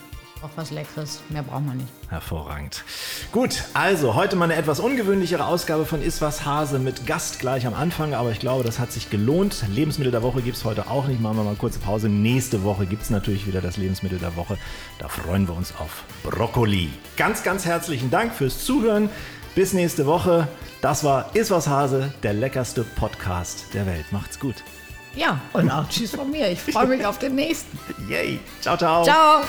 Auch was Leckeres, mehr braucht man nicht. Hervorragend. Gut, also heute mal eine etwas ungewöhnlichere Ausgabe von Iswas Hase mit Gast gleich am Anfang, aber ich glaube, das hat sich gelohnt. Lebensmittel der Woche gibt es heute auch nicht. Machen wir mal eine kurze Pause. Nächste Woche gibt es natürlich wieder das Lebensmittel der Woche. Da freuen wir uns auf Brokkoli. Ganz, ganz herzlichen Dank fürs Zuhören. Bis nächste Woche. Das war Iswas Hase, der leckerste Podcast der Welt. Macht's gut. Ja, und auch Tschüss von mir. Ich freue mich auf den nächsten. Yay. Ciao, ciao. Ciao.